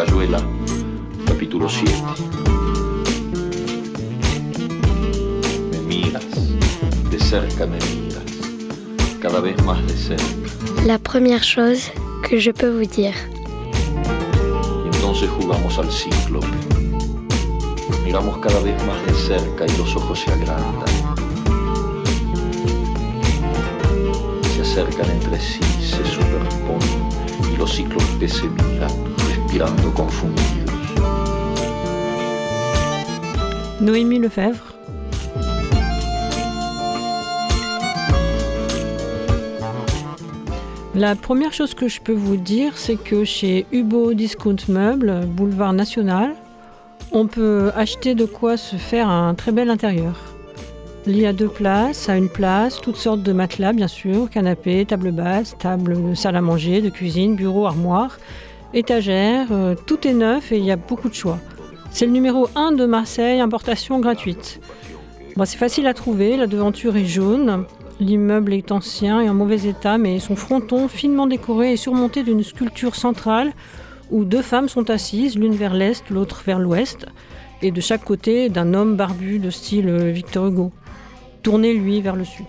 Rayuela, capítulo 7. Me miras, de cerca me miras, cada vez más de cerca. La première chose que je peux vous dire. Y entonces jugamos al cíclope. Miramos cada vez más de cerca y los ojos se agrandan. Se acercan entre sí, se superponen y los cíclopes se miran, Noémie Lefebvre. La première chose que je peux vous dire, c'est que chez Hubo Discount Meubles, boulevard National, on peut acheter de quoi se faire un très bel intérieur. Il y a deux places, à une place, toutes sortes de matelas bien sûr, canapé, table basse, table de salle à manger, de cuisine, bureau, armoire, étagère, euh, tout est neuf et il y a beaucoup de choix. C'est le numéro 1 de Marseille, importation gratuite. Bon, c'est facile à trouver, la devanture est jaune, l'immeuble est ancien et en mauvais état, mais son fronton finement décoré est surmonté d'une sculpture centrale où deux femmes sont assises, l'une vers l'est, l'autre vers l'ouest, et de chaque côté d'un homme barbu de style euh, Victor Hugo, tourné lui vers le sud.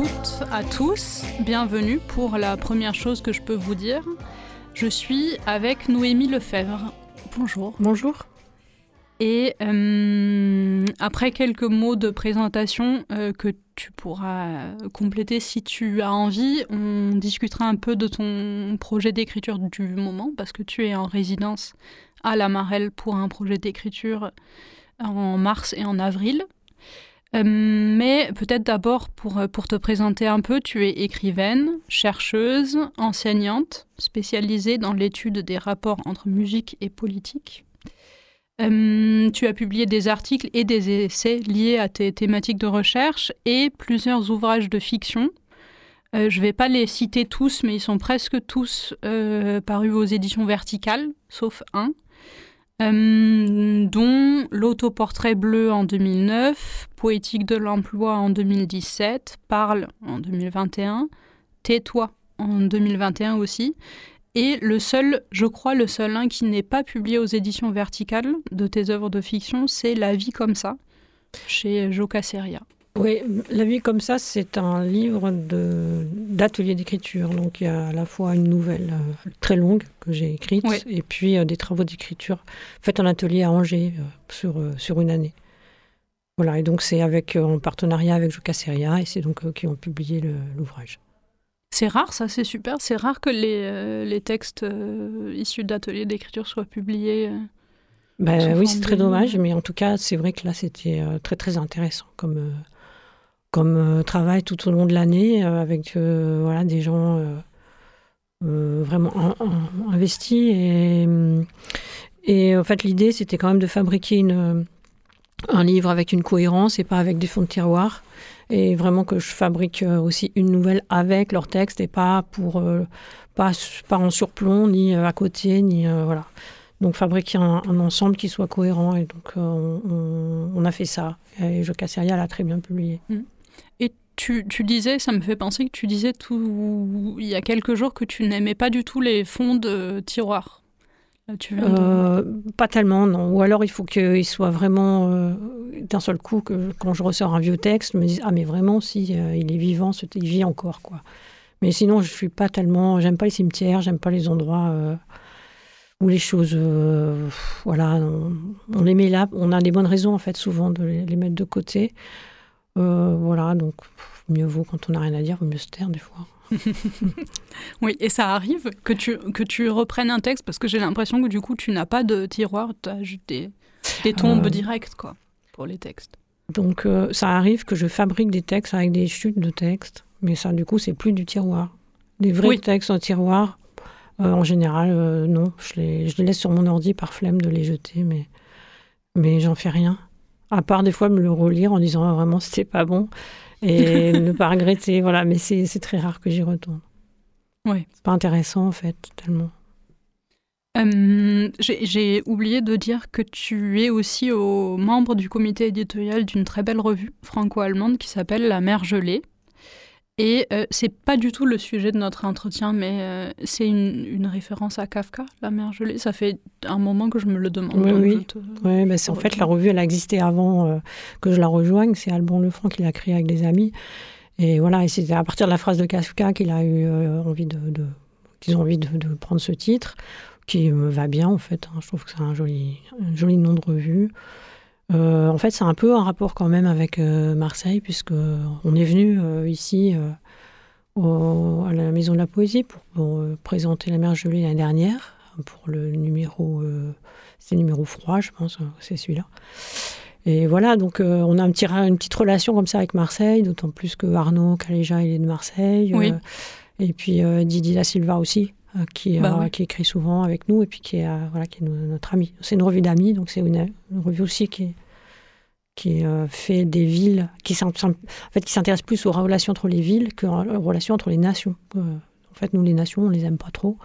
Toutes, à tous, bienvenue pour la première chose que je peux vous dire. Je suis avec Noémie Lefebvre. Bonjour. Bonjour. Et euh, après quelques mots de présentation euh, que tu pourras compléter si tu as envie, on discutera un peu de ton projet d'écriture du moment, parce que tu es en résidence à la Marelle pour un projet d'écriture en mars et en avril. Euh, mais peut-être d'abord pour, pour te présenter un peu, tu es écrivaine, chercheuse, enseignante, spécialisée dans l'étude des rapports entre musique et politique. Euh, tu as publié des articles et des essais liés à tes thématiques de recherche et plusieurs ouvrages de fiction. Euh, je ne vais pas les citer tous, mais ils sont presque tous euh, parus aux éditions verticales, sauf un, dont L'autoportrait bleu en 2009, Poétique de l'emploi en 2017, Parle en 2021, Tais-toi en 2021 aussi, et le seul, je crois, le seul un qui n'est pas publié aux éditions verticales de tes œuvres de fiction, c'est La vie comme ça, chez Joka Seria. Oui, La vie comme ça, c'est un livre d'atelier d'écriture. Donc il y a à la fois une nouvelle euh, très longue que j'ai écrite et puis euh, des travaux d'écriture faits en atelier à Angers euh, sur, sur une année. Voilà, et donc c'est avec en partenariat avec Joka Seria et c'est donc eux qui ont publié l'ouvrage. C'est rare, ça, c'est super. C'est rare que les, les textes issus d'ateliers d'écriture soient publiés. Ben, oui, c'est très dommage, mais en tout cas, c'est vrai que là, c'était très, très intéressant comme, comme travail tout au long de l'année, avec voilà, des gens vraiment investis. Et, et en fait, l'idée, c'était quand même de fabriquer un livre avec une cohérence et pas avec des fonds de tiroir et vraiment que je fabrique euh, aussi une nouvelle avec leur texte et pas pour euh, pas, pas en surplomb ni euh, à côté ni voilà donc fabriquer un, ensemble qui soit cohérent et donc on, a fait ça et Je Casseria l'a très bien publié. Mmh. Et tu, tu, disais, ça me fait penser que tu disais tout, il y a quelques jours que tu n'aimais pas du tout les fonds de tiroir. Euh, pas tellement, non. Ou alors il faut qu'il soit vraiment euh, d'un seul coup que quand je ressors un vieux texte, je me dise ah mais vraiment si euh, il est vivant, il vit encore quoi. Mais sinon je suis pas tellement, j'aime pas les cimetières, j'aime pas les endroits où les choses, voilà, on, les met là, on a des bonnes raisons en fait souvent de les, mettre de côté. Voilà, donc mieux vaut quand on n'a rien à dire, vaut mieux se taire des fois. oui, et ça arrive que tu, que tu reprennes un texte parce que j'ai l'impression que du coup tu n'as pas de tiroir, tu as des, des tombes euh. directes quoi, pour les textes. Donc euh, ça arrive que je fabrique des textes avec des chutes de textes, mais ça du coup c'est plus du tiroir. Des vrais textes en tiroir, euh, en général non, je les, je les laisse sur mon ordi par flemme de les jeter, mais, mais j'en fais rien. À part des fois me le relire en disant ah, vraiment c'était pas bon et ne pas regretter. Voilà, mais c'est très rare que j'y retourne. Oui. C'est pas intéressant en fait, tellement. Euh, j'ai oublié de dire que tu es aussi au membre du comité éditorial d'une très belle revue franco-allemande qui s'appelle La mer gelée. Et euh, c'est pas du tout le sujet de notre entretien, mais euh, c'est une, référence à Kafka, La mer gelée. Ça fait un moment que je me le demande. Oui, oui. Bah, c'est en fait la revue, elle a existé avant que je la rejoigne. C'est Alban Lefranc qui l'a créée avec des amis. Et voilà, et c'est à partir de la phrase de Kafka qu'il a eu envie de, qu'ils ont envie de, de, prendre ce titre qui me va bien en fait. Hein. Je trouve que c'est un joli, un joli nom de revue. Euh, en fait, c'est un peu un rapport quand même avec euh, Marseille, puisque on est venu euh, ici à la Maison de la Poésie pour, présenter La Mer Gelée l'année dernière, pour le numéro, c'est le numéro froid, je pense, c'est celui-là. Et voilà, donc on a un petit, une petite relation comme ça avec Marseille, d'autant plus que Arnaud Caléja, il est de Marseille. et puis Didier Da Silva aussi, euh, qui, bah qui, écrit souvent avec nous et puis qui est, euh, voilà, qui est notre ami. C'est une revue d'amis, donc c'est une, revue aussi qui, qui euh, fait des villes, qui s'intéresse plus aux relations entre les villes qu'aux relations entre les nations. en fait, nous, les nations, on les aime pas trop.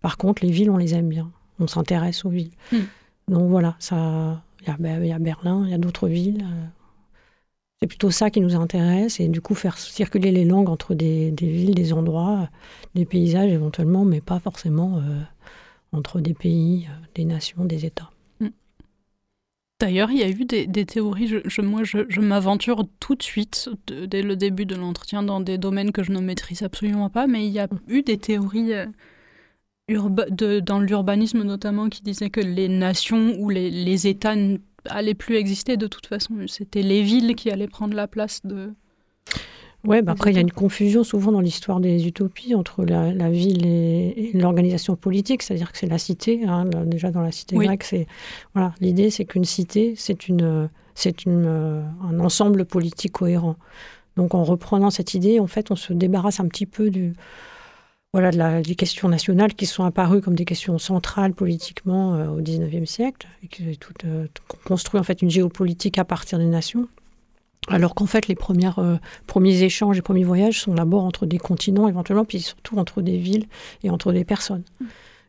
Par contre, les villes, on les aime bien. On s'intéresse aux villes. Hmm. Donc voilà, ça, il y, y, a Berlin, il y a d'autres villes. C'est plutôt ça qui nous intéresse et du coup faire circuler les langues entre des, villes, des endroits, des paysages éventuellement, mais pas forcément euh, entre des pays, euh, des nations, des États. Mm. D'ailleurs, il y a eu des, théories, je, moi je, m'aventure tout de suite, dès le début de l'entretien, dans des domaines que je ne maîtrise absolument pas, mais il y a mm. eu des théories euh, dans l'urbanisme notamment qui disaient que les nations ou les, les États allait plus exister de toute façon. C'était les villes qui allaient prendre la place de. Ouais, bah après, il y a une confusion souvent dans l'histoire des utopies entre la, ville et, l'organisation politique, c'est-à-dire que c'est la cité. Hein, déjà, dans la cité grecque, c'est. Voilà, l'idée, c'est qu'une cité, c'est une, c'est une, euh, un ensemble politique cohérent. Donc, en reprenant cette idée, en fait, on se débarrasse un petit peu du voilà, de la, des questions nationales qui sont apparues comme des questions centrales politiquement euh, au XIXe siècle, et qui tout, euh, construit en fait une géopolitique à partir des nations. Alors qu'en fait, les premières, euh, premiers échanges et premiers voyages sont d'abord entre des continents éventuellement, puis surtout entre des villes et entre des personnes.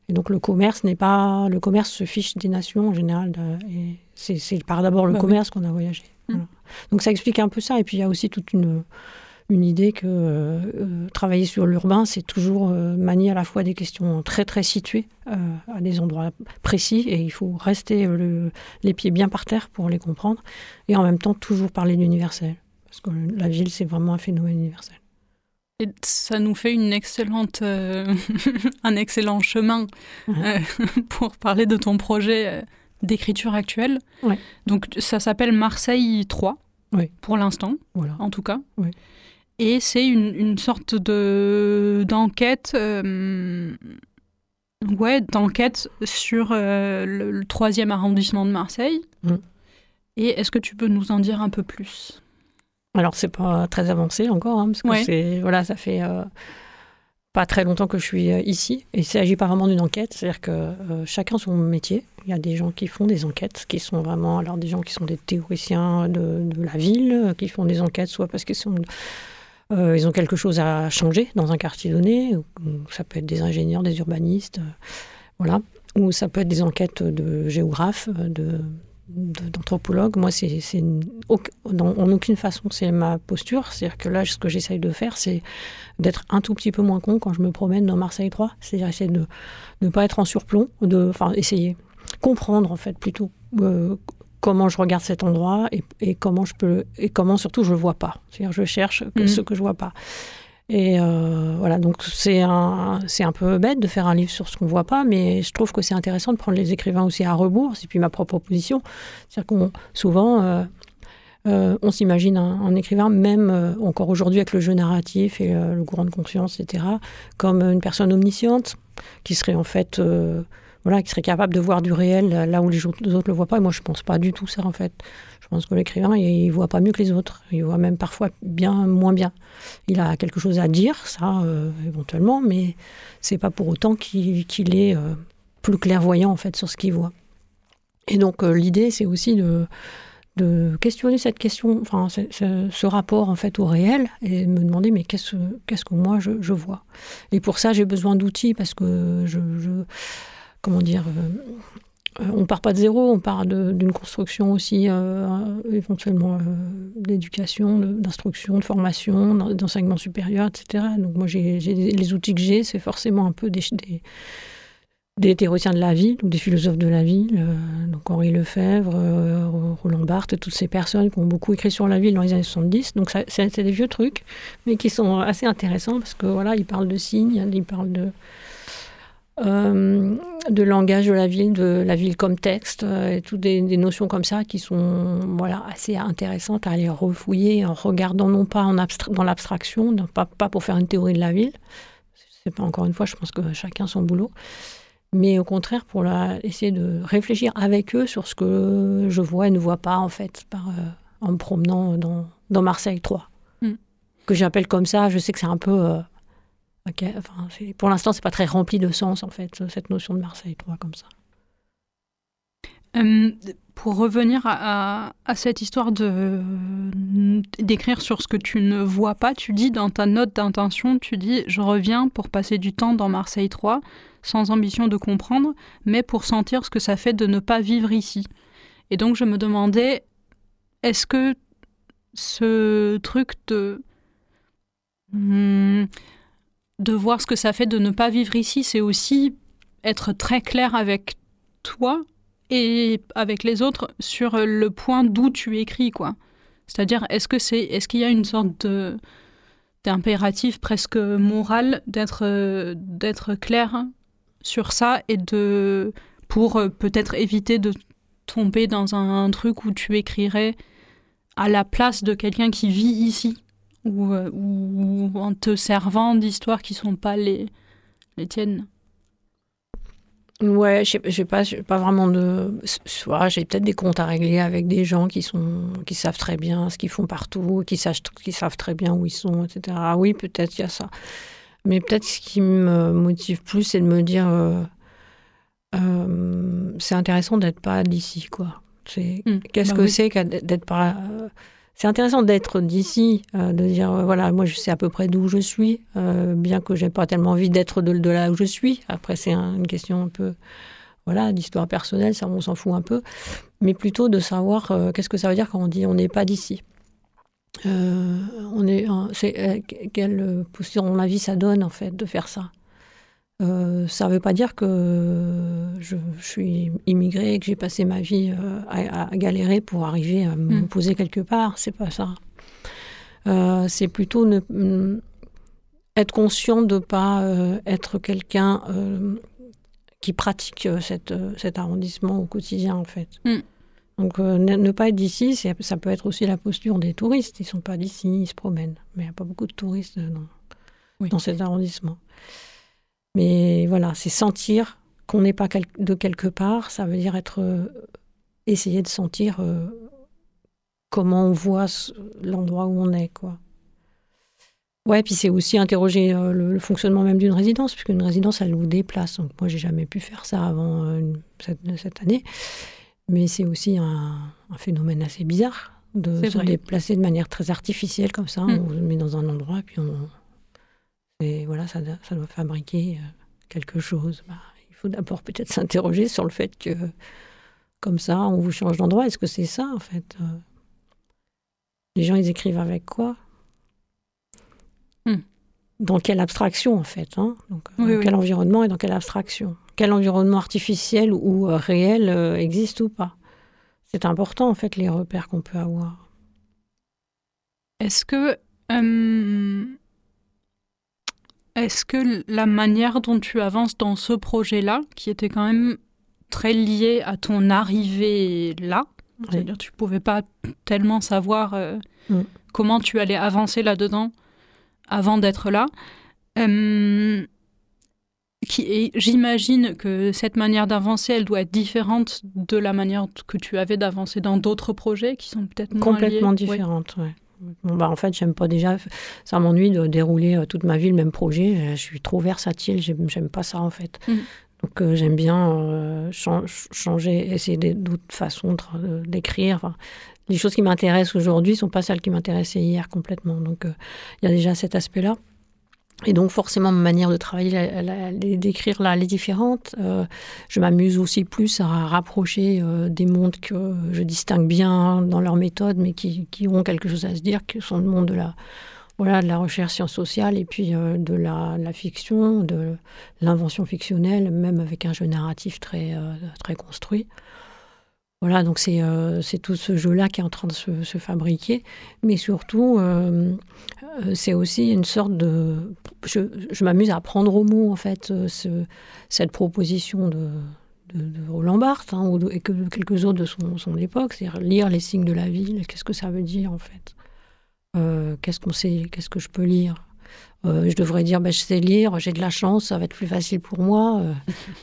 Et donc le commerce n'est pas, le commerce se fiche des nations en général. et c'est par d'abord le bah commerce qu'on a voyagé. Mmh. Donc ça explique un peu ça. Et puis il y a aussi toute une une idée que euh, euh, travailler sur l'urbain, c'est toujours euh, manier à la fois des questions très très situées à des endroits précis et il faut rester les pieds bien par terre pour les comprendre et en même temps toujours parler d'universel parce que la ville c'est vraiment un phénomène universel. Et ça nous fait une excellente, un excellent chemin pour parler de ton projet d'écriture actuelle. Donc ça s'appelle Marseille 3 pour l'instant, voilà. en tout cas. Et c'est une, une, sorte de d'enquête, euh, ouais, d'enquête sur euh, le, troisième arrondissement de Marseille. Mm. Et est-ce que tu peux nous en dire un peu plus? Alors c'est pas très avancé encore, hein, parce que c'est voilà, ça fait euh, pas très longtemps que je suis ici. Et il s'agit pas vraiment d'une enquête, c'est-à-dire que chacun son métier. Il y a des gens qui font des enquêtes, qui sont vraiment alors des gens qui sont des théoriciens de, de la ville, qui font des enquêtes soit parce qu'ils sont euh, ils ont quelque chose à changer dans un quartier donné. Ça peut être des ingénieurs, des urbanistes, euh, voilà. Ou ça peut être des enquêtes de géographes, de, d'anthropologues. Moi, c'est, en aucune façon, c'est ma posture. C'est-à-dire que là, ce que j'essaye de faire, c'est d'être un tout petit peu moins con quand je me promène dans Marseille 3. C'est-à-dire essayer de ne pas être en surplomb, de, enfin, essayer comprendre, en fait, plutôt euh, comment je regarde cet endroit et, comment je peux et comment surtout je vois pas. C'est-à-dire je cherche mhm. ce que je vois pas. Et euh, voilà, donc c'est un, c'est un peu bête de faire un livre sur ce qu'on voit pas, mais je trouve que c'est intéressant de prendre les écrivains aussi à rebours. C'est puis ma propre position. C'est-à-dire qu'on souvent euh, euh, on s'imagine un, écrivain, même encore aujourd'hui avec le jeu narratif et le courant de conscience, etc., comme une personne omnisciente qui serait en fait voilà, qui serait capable de voir du réel là où les autres ne le voient pas. Et moi, je ne pense pas du tout ça, en fait. Je pense que l'écrivain, il ne voit pas mieux que les autres. Il voit même parfois bien moins bien. Il a quelque chose à dire, ça, euh, éventuellement, mais c'est pas pour autant qu'il est euh, plus clairvoyant, en fait, sur ce qu'il voit. Et donc, euh, l'idée, c'est aussi de, questionner cette question, enfin, ce, rapport, en fait, au réel, et me demander, mais qu'est-ce qu'est-ce que moi, je, vois? Et pour ça, j'ai besoin d'outils, parce que je comment dire, on part pas de zéro, on part d'une construction aussi éventuellement d'éducation, d'instruction, de formation, d'enseignement supérieur, etc. Donc moi, j'ai les outils que j'ai, c'est forcément un peu des, des théoriciens de la ville ou des philosophes de la ville, euh, donc Henri Lefebvre, euh, Roland Barthes, toutes ces personnes qui ont beaucoup écrit sur la ville dans les années 70. Donc c'est des vieux trucs, mais qui sont assez intéressants parce que voilà, ils parlent de signes, ils parlent de euh, de langage de la ville, de la ville comme texte, et toutes des, notions comme ça qui sont voilà assez intéressantes à aller refouiller en regardant non pas en dans l'abstraction, pas, pas pour faire une théorie de la ville. C'est pas encore une fois, je pense que chacun son boulot mais au contraire pour essayer de réfléchir avec eux sur ce que je vois et ne vois pas en fait par, euh, en me promenant dans, dans Marseille 3. Mm. Que j'appelle comme ça, je sais que c'est un peu... Euh, enfin, pour l'instant, c'est pas très rempli de sens en fait, cette notion de Marseille 3 comme ça. Hum, pour revenir à, cette histoire de d'écrire sur ce que tu ne vois pas, tu dis dans ta note d'intention, tu dis je reviens pour passer du temps dans Marseille 3 sans ambition de comprendre, mais pour sentir ce que ça fait de ne pas vivre ici. Et donc je me demandais, est-ce que ce truc de... Hmm, de voir ce que ça fait de ne pas vivre ici, c'est aussi être très clair avec toi et avec les autres sur le point d'où tu écris, quoi. C'est-à-dire, est-ce que c'est, est-ce qu'il y a une sorte de d'impératif presque moral d'être d'être clair sur ça et de pour peut-être éviter de tomber dans un, truc où tu écrirais à la place de quelqu'un qui vit ici? Ou, euh, ou en te servant d'histoires qui sont pas les, les tiennes. Ouais, je sais pas, pas vraiment de. Soit j'ai peut-être des comptes à régler avec des gens qui sont, qui savent très bien ce qu'ils font partout, qui, savent, qui savent très bien où ils sont, etc. Oui, peut-être il y a ça. Mais peut-être ce qui me motive plus, c'est de me dire euh, euh, c'est intéressant d'être pas d'ici, quoi. C'est hmm. qu'est-ce bah que c'est d'être pas. Euh, c'est intéressant d'être d'ici, de dire voilà, moi je sais à peu près d'où je suis, bien que j'ai pas tellement envie d'être de, là où je suis. Après, c'est une question un peu voilà d'histoire personnelle, ça on s'en fout un peu, mais plutôt de savoir qu'est-ce que ça veut dire quand on dit on n'est pas d'ici. Euh, on est, euh, quelle posture dans ma vie ça donne en fait de faire ça. Euh, ça ne veut pas dire que je, suis immigrée et que j'ai passé ma vie à, galérer pour arriver à me hmm. poser quelque part. C'est pas ça. c'est plutôt ne, mm, être conscient de ne pas être quelqu'un qui pratique cette, cet arrondissement au quotidien en fait. Hmm. Donc euh, ne, pas être d'ici, ça peut être aussi la posture des touristes. Ils ne sont pas d'ici, ils se promènent. Mais il n'y a pas beaucoup de touristes dans, dans cet arrondissement. Mais voilà, c'est sentir qu'on n'est pas de quelque part. Ça veut dire être euh, essayer de sentir euh, comment on voit l'endroit où on est, quoi. Ouais, puis c'est aussi interroger le, fonctionnement même d'une résidence, puisque une résidence, elle vous déplace. Donc moi, j'ai jamais pu faire ça avant cette, cette, année. Mais c'est aussi un, phénomène assez bizarre de se déplacer de manière très artificielle comme ça. Mm. On se met dans un endroit, puis on. Et voilà, ça, ça doit fabriquer euh, quelque chose. Bah, il faut d'abord peut-être s'interroger sur le fait que, comme ça, on vous change d'endroit. Est-ce que c'est ça, en fait euh? Les gens, ils écrivent avec quoi? Mm. Dans quelle abstraction, en fait hein? Donc, Dans quel environnement et dans quelle abstraction? Quel environnement artificiel ou euh, réel euh, existe ou pas? C'est important en fait les repères qu'on peut avoir. Est-ce que euh, est-ce que la manière dont tu avances dans ce projet-là, qui était quand même très lié à ton arrivée là, c'est-à-dire tu pouvais pas tellement savoir mm. comment tu allais avancer là-dedans avant d'être là j'imagine que cette manière d'avancer, elle doit être différente de la manière que tu avais d'avancer dans d'autres projets qui sont peut-être complètement différentes. Bon, bah, en fait, j'aime pas déjà. Ça m'ennuie de dérouler euh, toute ma vie le même projet. Je suis trop versatile. J'aime pas ça en fait. Mm. Donc euh, j'aime bien euh, changer, essayer d'autres façons d'écrire. les choses qui m'intéressent aujourd'hui sont pas celles qui m'intéressaient hier complètement. Donc il y a déjà cet aspect-là. Et donc forcément, ma manière de travailler, d'écrire là, elle est différente. Euh, je m'amuse aussi plus à rapprocher euh, des mondes que je distingue bien dans leur méthode, mais qui, qui, ont quelque chose à se dire, qui sont le monde de la, voilà, de la recherche science sociale et puis euh, de, la, la, fiction, de l'invention fictionnelle, même avec un jeu narratif très, très construit. Voilà, donc c'est euh, tout ce jeu-là qui est en train de se, se fabriquer. Mais surtout, euh, euh, c'est aussi une sorte de... Je, m'amuse à prendre au mot, en fait, ce, cette proposition de, de, de Roland Barthes, hein, et que de quelques autres de son, son époque, c'est-à-dire lire les signes de la ville, qu'est-ce que ça veut dire, en fait? Qu'est-ce qu'on sait, qu'est-ce que je peux lire? Euh, je devrais dire, bah, je sais lire, j'ai de la chance, ça va être plus facile pour moi. Euh,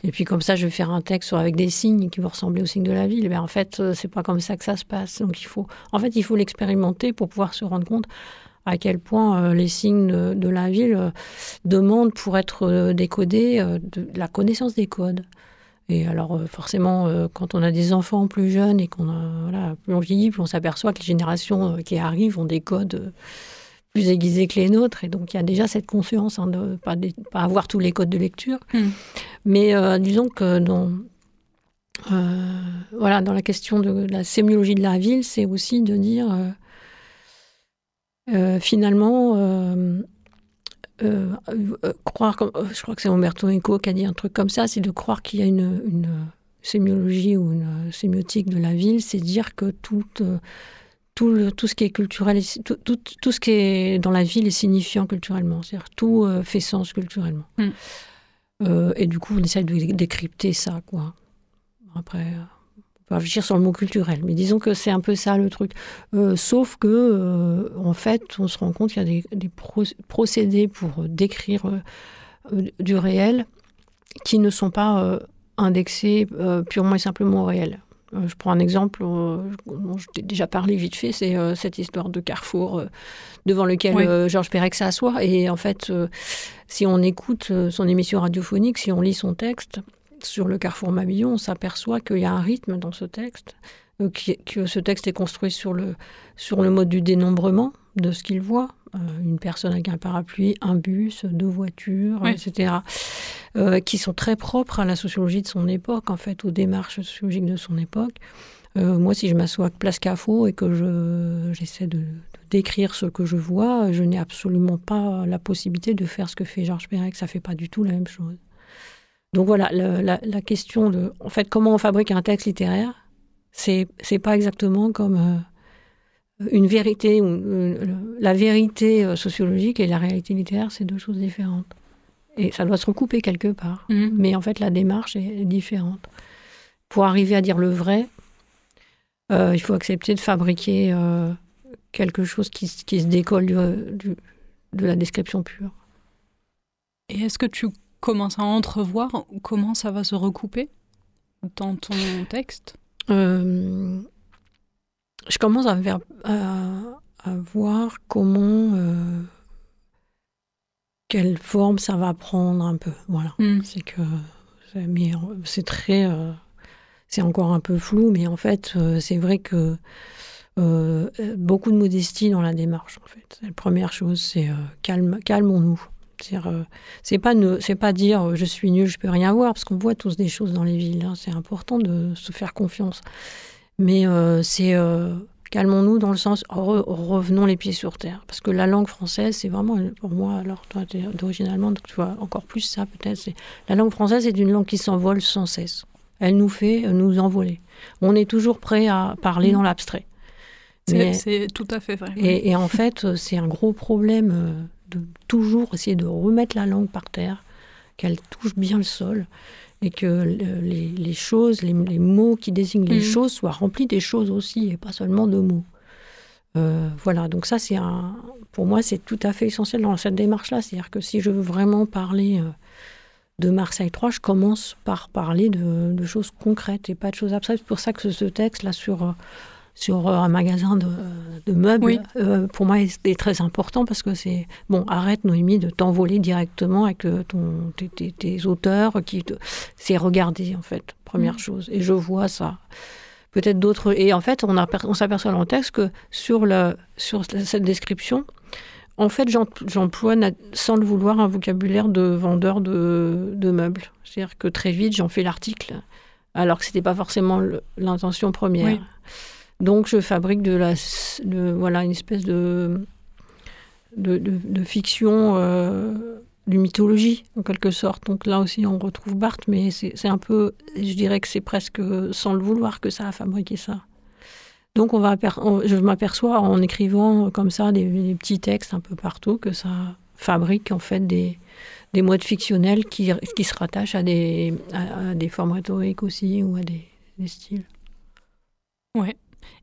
et puis comme ça, je vais faire un texte avec des signes qui vont ressembler aux signes de la ville. Mais en fait, euh, c'est pas comme ça que ça se passe. Donc il faut, en fait, il faut l'expérimenter pour pouvoir se rendre compte à quel point les signes de, la ville demandent pour être décodés la connaissance des codes. Et alors forcément, quand on a des enfants plus jeunes et qu'on voilà, plus on vieillit, plus on s'aperçoit que les générations qui arrivent ont des codes plus aiguisés que les nôtres. Et donc il y a déjà cette conscience hein, de ne pas, pas, avoir tous les codes de lecture. Mm. Mais euh, disons que dans, euh, voilà, dans la question de la sémiologie de la ville, c'est aussi de dire euh, finalement croire, comme, je crois que c'est Umberto Eco qui a dit un truc comme ça, c'est de croire qu'il y a une, une sémiologie ou une sémiotique de la ville, c'est dire que tout, euh, tout, le, tout ce qui est culturel, tout, tout, tout ce qui est dans la ville est signifiant culturellement, c'est-à-dire tout euh, fait sens culturellement. Mm. Euh, et du coup, on essaie de décrypter ça, quoi. Après, euh, on peut réfléchir sur le mot culturel, mais disons que c'est un peu ça le truc. Euh, sauf que, en fait, on se rend compte qu'il y a des, des pro procédés pour décrire du réel qui ne sont pas indexés purement et simplement au réel. Euh, je prends un exemple euh, dont je t'ai déjà parlé vite fait, c'est euh, cette histoire de carrefour devant lequel Oui. Georges Perec s'assoit. Et en fait, si on écoute son émission radiophonique, si on lit son texte sur le carrefour Mabillon, on s'aperçoit qu'il y a un rythme dans ce texte, que ce texte est construit sur le, sur le mode du dénombrement de ce qu'il voit. Euh, une personne avec un parapluie, un bus, deux voitures, Oui. etc. euh, qui sont très propres à la sociologie de son époque, en fait, aux démarches sociologiques de son époque. Euh, moi, si je m'assois à Place Cafo et que je, j'essaie de, de décrire ce que je vois, je n'ai absolument pas la possibilité de faire ce que fait Georges Perec. Ça fait pas du tout la même chose. Donc voilà, la, la question de, en fait, comment on fabrique un texte littéraire, c'est c'est pas exactement comme euh, une vérité ou une- la vérité euh, sociologique et la réalité littéraire, c'est deux choses différentes. Et ça doit se recouper quelque part. Mm. Mais en fait, la démarche est, différente. Pour arriver à dire le vrai, euh, il faut accepter de fabriquer euh, quelque chose qui, qui se décolle du, du- de la description pure. Et est-ce que tu commences à entrevoir comment ça va se recouper dans ton texte? Euh, je commence à, ver- à, à voir comment, euh, quelle forme ça va prendre un peu. Voilà. Mm. C'est que c'est- mais, c'est très euh, c'est encore un peu flou mais en fait euh, c'est vrai que euh, beaucoup de modestie dans la démarche en fait la première chose c'est calme calmons-nous c'est pas ne pas dire je suis nul je peux rien voir parce qu'on voit tous des choses dans les villes hein. c'est important de se faire confiance mais euh, c'est euh, calmons-nous dans le sens re- revenons les pieds sur terre. Parce que la langue française c'est vraiment pour moi alors toi tu es d'origine allemande donc tu vois encore plus ça peut-être la langue française est une langue qui s'envole sans cesse. Elle nous fait euh, nous envoler. On est toujours prêt à parler Mm. dans l'abstrait. C'est tout à fait vrai. et, et en fait, c'est un gros problème de toujours essayer de remettre la langue par terre, qu'elle touche bien le sol, et que le- les, les choses, les, les mots qui désignent les Mhm. choses soient remplis des choses aussi, et pas seulement de mots. Euh, voilà, donc ça, c'est un, pour moi, c'est tout à fait essentiel dans cette démarche-là. C'est-à-dire que si je veux vraiment parler euh, de Marseille 3, je commence par parler de, de choses concrètes et pas de choses abstraites. C'est pour ça que ce, ce texte-là sur, euh, sur euh, un magasin de, de meubles, Oui. euh, pour moi, est très important parce que c'est bon. Arrête Noémie de t'envoler directement avec euh, ton, tes, tes, tes auteurs qui te, c'est regarder en fait première Mhm. chose. Et je vois ça. Peut-être d'autres. Et en fait, on, aper- on s'aperçoit dans le texte que sur, le, sur cette description, En fait, j'emploie sans le vouloir un vocabulaire de vendeur de, de meubles. C'est-à-dire que très vite, j'en fais l'article, alors que ce n'était pas forcément l'intention première. Donc, je fabrique de la, voilà, une espèce de, de, fiction, euh, de mythologie, en quelque sorte. Donc là aussi, on retrouve Barthes, mais c'est un peu, je dirais que c'est presque sans le vouloir que ça a fabriqué ça. Donc on va, je m'aperçois en écrivant comme ça des, petits textes un peu partout que ça fabrique en fait des, des modes fictionnels qui, qui se rattachent à des, à, des formes rhétoriques aussi ou à des, des styles. Ouais.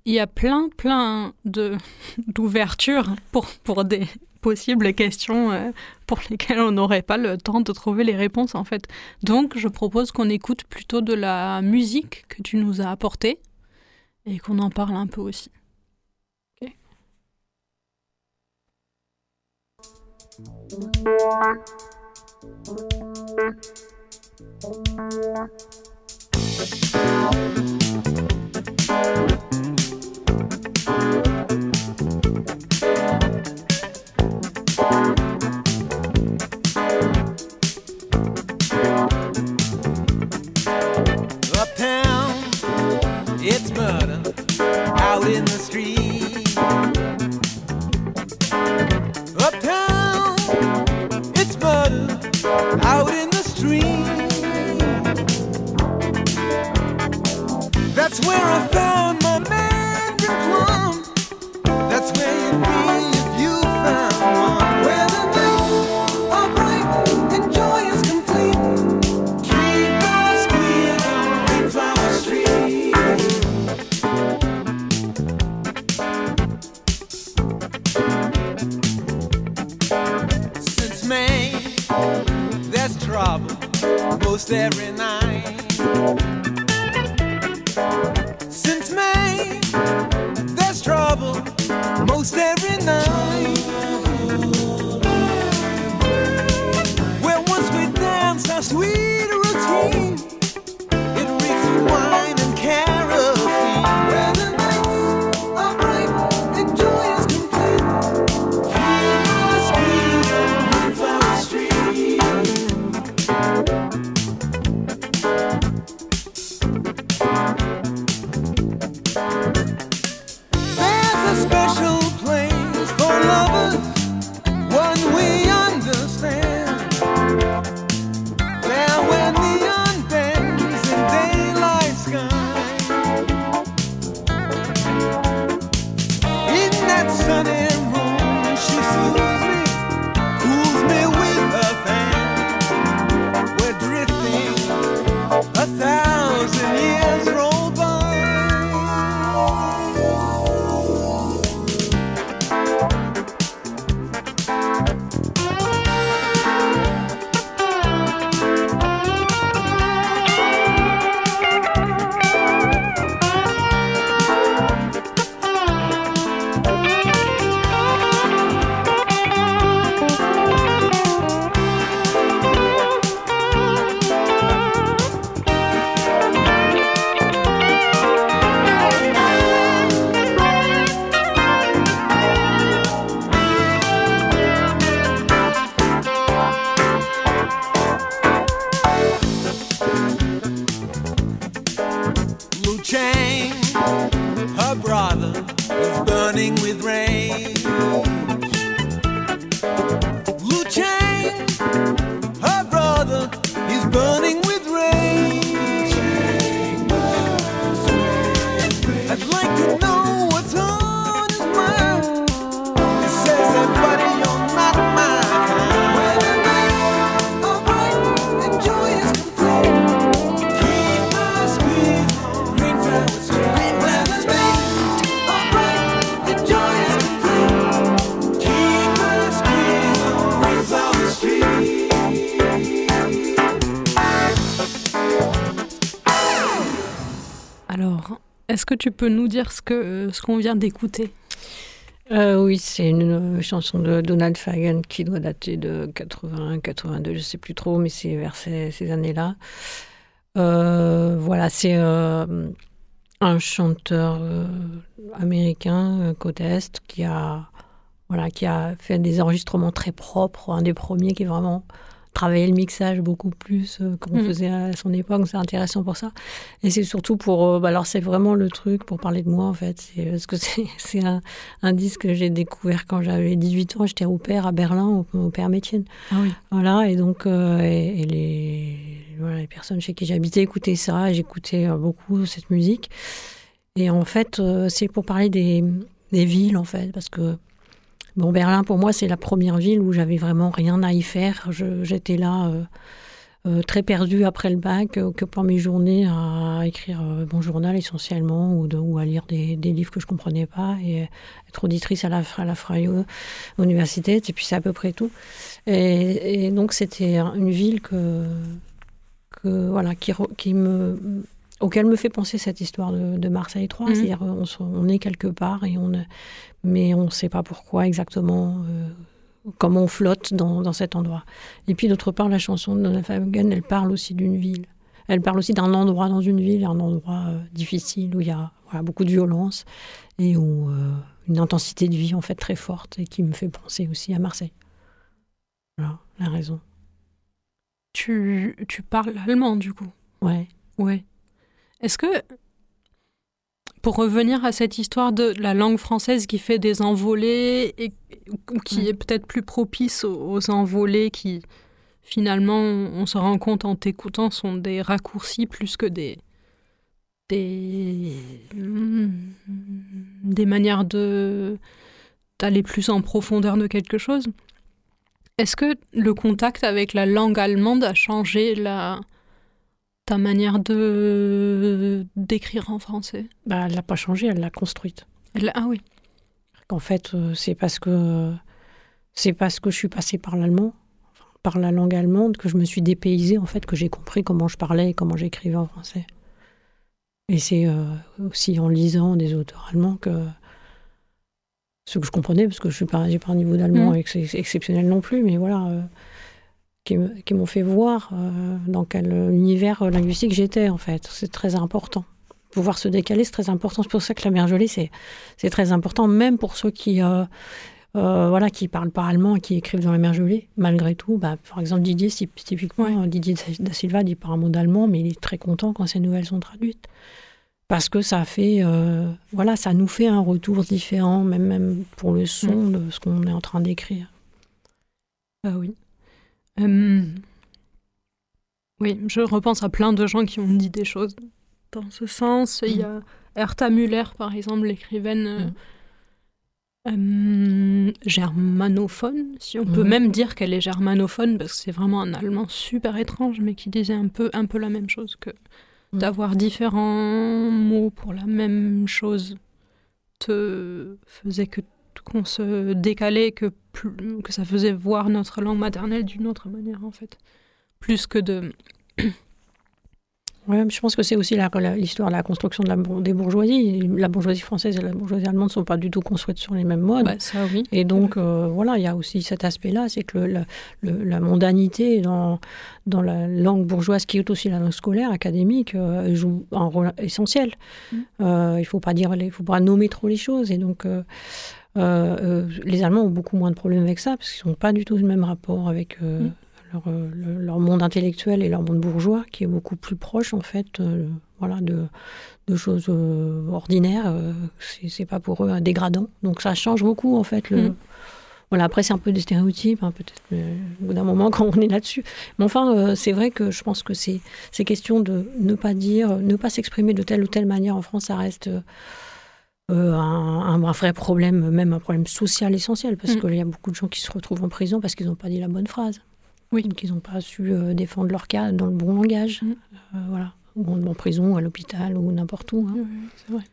Il y a plein, plein d'ouvertures pour, pour des possibles questions euh, pour lesquelles on n'aurait pas le temps de trouver les réponses en fait. Donc je propose qu'on écoute plutôt de la musique que tu nous as apportée et qu'on en parle un peu aussi. It's murder out in the street. Uptown, it's murder out in the street. That's where I found my man, Plum. That's where you'd be. staring que tu peux nous dire ce que ce qu'on vient d'écouter? Euh, Oui, c'est une chanson de Donald Fagan qui doit dater de 81, 82, je ne sais plus trop, mais c'est vers ces, années-là. Euh, voilà, c'est euh, un chanteur américain côte est qui a voilà, qui a fait des enregistrements très propres, un des premiers qui est vraiment travailler le mixage beaucoup plus euh, qu'on mm. faisait à son époque. C'est intéressant pour ça. Et c'est surtout pour. Euh, bah alors, c'est vraiment le truc pour parler de moi, en fait. Parce que c'est un, un, disque que j'ai découvert quand j'avais 18 ans. J'étais au père à Berlin, au, père Métienne. Ah oui. Voilà. Et donc, euh, et, les, voilà, les personnes chez qui j'habitais écoutaient ça. J'écoutais beaucoup cette musique. Et en fait, c'est pour parler des, des villes, en fait. Parce que Bon, Berlin, pour moi, c'est la première ville où j'avais vraiment rien à y faire. J'étais là euh, euh, très perdue après le bac, occupant mes journées à écrire euh, mon journal essentiellement ou, à lire des, livres que je comprenais pas et être auditrice à la, à Freie Université. Et puis c'est à peu près tout. Et, donc c'était une ville que, que voilà, qui me auquel me fait penser cette histoire de, Marseille 3. Mhm. C'est-à-dire, on, on, est quelque part, et on, mais on ne sait pas pourquoi exactement, euh, comment on flotte dans, cet endroit. Et puis, d'autre part, la chanson de Donna Fagan, elle parle aussi d'une ville. Elle parle aussi d'un endroit dans une ville, un endroit euh, difficile où il y a beaucoup de violence et où euh, une intensité de vie en fait très forte et qui me fait penser aussi à Marseille. Voilà, la raison. Tu, tu parles allemand du coup? Ouais. Ouais. Est-ce que, pour revenir à cette histoire de la langue française qui fait des envolées et qui est peut-être plus propice aux, envolées qui, finalement, on se rend compte en t'écoutant, sont des raccourcis plus que des, des, des manières de d'aller plus en profondeur de quelque chose. Est-ce que le contact avec la langue allemande a changé la, ta manière de d'écrire en français? Bah, Elle n'a pas changé, elle l'a construite. ah oui. En fait, euh, c'est parce que c'est parce que je suis passée par l'allemand, par la langue allemande, que je me suis dépaysée, en fait, que j'ai compris comment je parlais et comment j'écrivais en français. Et c'est euh, aussi en lisant des auteurs allemands que ce que je comprenais, parce que je n'ai pas, pas un niveau d'allemand mmh. exceptionnel non plus, mais voilà. Euh, qui, m'ont fait voir euh, dans quel univers linguistique j'étais, en fait. C'est très important. Pouvoir se décaler, c'est très important. C'est pour ça que la mer gelée, c'est, c'est très important, même pour ceux qui euh, euh, voilà, qui parlent pas allemand et qui écrivent dans la mer gelée. Malgré tout, bah, par exemple, Didier, typiquement, Didier da Silva dit pas un mot d'allemand, mais il est très content quand ces nouvelles sont traduites. Parce que ça fait, voilà, ça nous fait un retour différent, même, même pour le son mm. de ce qu'on est en train d'écrire. Ah oui. Euh, oui, je repense à plein de gens qui ont dit des choses dans ce sens. Il y a Hertha Müller, par exemple, l'écrivaine euh, euh, germanophone, si on peut mm. même dire qu'elle est germanophone, parce que c'est vraiment un allemand super étrange, mais qui disait un peu, un peu la même chose que d'avoir différents mots pour la même chose te faisait que qu'on se décalait, que, que ça faisait voir notre langue maternelle d'une autre manière, en fait. Plus que de. Ouais, je pense que c'est aussi l'histoire de la construction de la, des bourgeoisies. La bourgeoisie française et la bourgeoisie allemande ne sont pas du tout construites sur les mêmes modes. Bah, ça, oui. Et donc, euh, voilà, il y a aussi cet aspect-là, c'est que le, la mondanité dans, dans la langue bourgeoise, qui est aussi la langue scolaire, académique, euh, joue un rôle essentiel. Mm. Euh, il ne faut pas dire, il faut pas nommer trop les choses. Et donc, les Allemands ont beaucoup moins de problèmes avec ça, parce qu'ils n'ont pas du tout le même rapport avec euh, mm. leur, monde intellectuel et leur monde bourgeois, qui est beaucoup plus proche, en fait, voilà, de, de choses ordinaires. c'est pas pour eux un dégradant. Donc ça change beaucoup, en fait, le, mm. Voilà, après, c'est un peu des stéréotypes, hein, peut-être, au bout d'un moment, quand on est là-dessus. Mais enfin, c'est vrai que je pense que c'est ces questions de ne pas dire, ne pas s'exprimer de telle ou telle manière en France, ça reste euh, un, vrai problème, même un problème social essentiel, parce mm. qu'il y a beaucoup de gens qui se retrouvent en prison parce qu'ils n'ont pas dit la bonne phrase. Oui. Qu'ils n'ont pas su euh, défendre leur cas dans le bon langage. Mm. Euh, voilà. Ou en, prison, ou à l'hôpital, ou n'importe où. Hein. c'est vrai.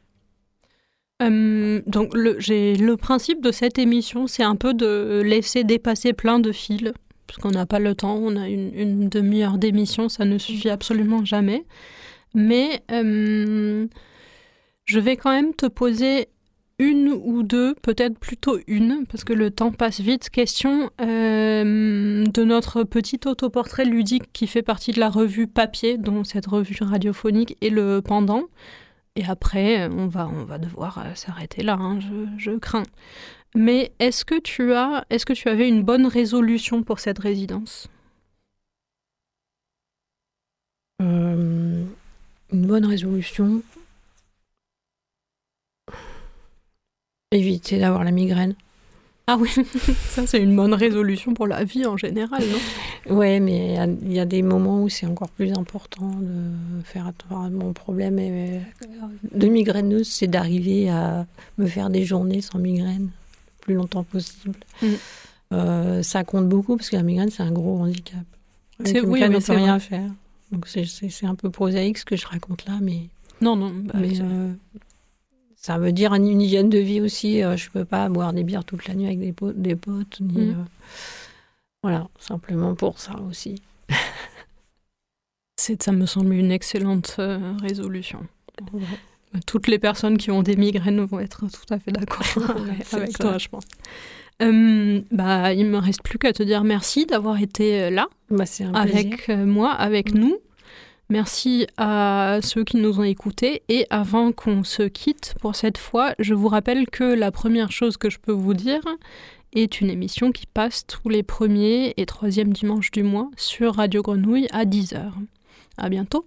donc le, le principe de cette émission, c'est un peu de laisser dépasser plein de fils, parce qu'on n'a pas le temps, on a une, une demi-heure d'émission, ça ne suffit absolument jamais. Mais je vais quand même te poser une ou deux, peut-être plutôt une, parce que le temps passe vite, question euh, de notre petit autoportrait ludique qui fait partie de la revue papier, dont cette revue radiophonique est le pendant. Et après, on va, on va devoir euh, s'arrêter là, hein, je, crains. Mais est-ce que tu as, est-ce que tu avais une bonne résolution pour cette résidence? Euh, une bonne résolution? Éviter d'avoir la migraine. Ah oui, ça c'est une bonne résolution pour la vie en général, non? Ouais, mais il y a- il y, a des moments où c'est encore plus important de faire attention. Mon problème est- de migraineuse, c'est d'arriver à me faire des journées sans migraine le plus longtemps possible. Mm. Euh, ça compte beaucoup parce que la migraine, c'est un gros handicap. C'est- oui, oui, on c'est rien vrai. faire. Donc c'est- un peu prosaïque ce que je raconte là, mais Non, non. bah, mais euh, ça veut dire une hygiène de vie aussi. euh, je peux pas boire des bières toute la nuit avec des, po- des potes. Ni, Mm. euh, voilà, simplement pour ça aussi. ça me semble une excellente euh, résolution. Toutes les personnes qui ont des migraines vont être tout à fait d'accord avec, ça. toi, je pense. Euh, bah, il me reste plus qu'à te dire merci d'avoir été là Bah, plaisir. avec moi, avec nous. Merci à ceux qui nous ont écoutés. Et avant qu'on se quitte pour cette fois, je vous rappelle que la première chose que je peux vous dire est une émission qui passe tous les premiers et troisièmes dimanches du mois sur Radio Grenouille à 10h. À bientôt.